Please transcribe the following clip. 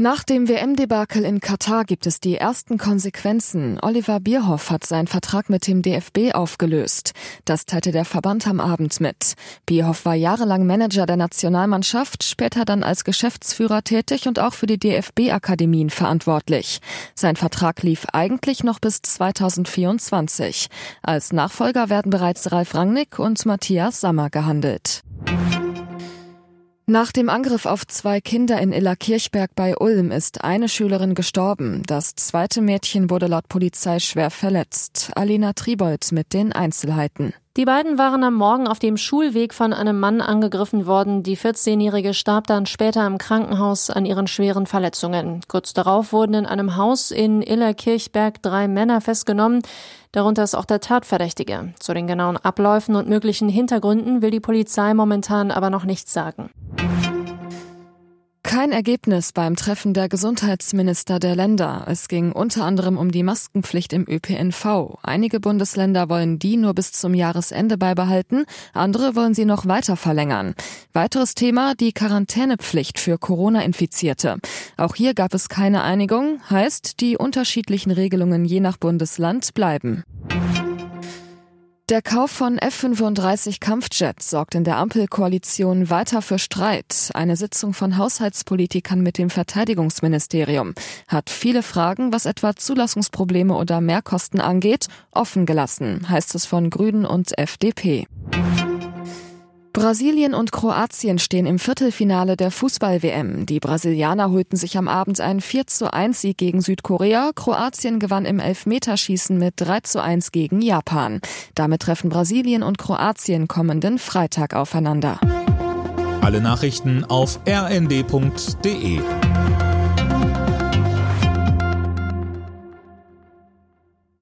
Nach dem WM-Debakel in Katar gibt es die ersten Konsequenzen. Oliver Bierhoff hat seinen Vertrag mit dem DFB aufgelöst. Das teilte der Verband am Abend mit. Bierhoff war jahrelang Manager der Nationalmannschaft, später dann als Geschäftsführer tätig und auch für die DFB-Akademien verantwortlich. Sein Vertrag lief eigentlich noch bis 2024. Als Nachfolger werden bereits Ralf Rangnick und Matthias Sammer gehandelt. Nach dem Angriff auf zwei Kinder in Illerkirchberg bei Ulm ist eine Schülerin gestorben. Das zweite Mädchen wurde laut Polizei schwer verletzt. Alina Tribold mit den Einzelheiten. Die beiden waren am Morgen auf dem Schulweg von einem Mann angegriffen worden. Die 14-Jährige starb dann später im Krankenhaus an ihren schweren Verletzungen. Kurz darauf wurden in einem Haus in Illerkirchberg drei Männer festgenommen. Darunter ist auch der Tatverdächtige. Zu den genauen Abläufen und möglichen Hintergründen will die Polizei momentan aber noch nichts sagen. Kein Ergebnis beim Treffen der Gesundheitsminister der Länder. Es ging unter anderem um die Maskenpflicht im ÖPNV. Einige Bundesländer wollen die nur bis zum Jahresende beibehalten, andere wollen sie noch weiter verlängern. Weiteres Thema die Quarantänepflicht für Corona-Infizierte. Auch hier gab es keine Einigung, heißt, die unterschiedlichen Regelungen je nach Bundesland bleiben. Der Kauf von F-35 Kampfjets sorgt in der Ampelkoalition weiter für Streit. Eine Sitzung von Haushaltspolitikern mit dem Verteidigungsministerium hat viele Fragen, was etwa Zulassungsprobleme oder Mehrkosten angeht, offen gelassen, heißt es von Grünen und FDP. Brasilien und Kroatien stehen im Viertelfinale der Fußball-WM. Die Brasilianer holten sich am Abend einen 4 zu 1 Sieg gegen Südkorea. Kroatien gewann im Elfmeterschießen mit 3 zu 1 gegen Japan. Damit treffen Brasilien und Kroatien kommenden Freitag aufeinander. Alle Nachrichten auf rnd.de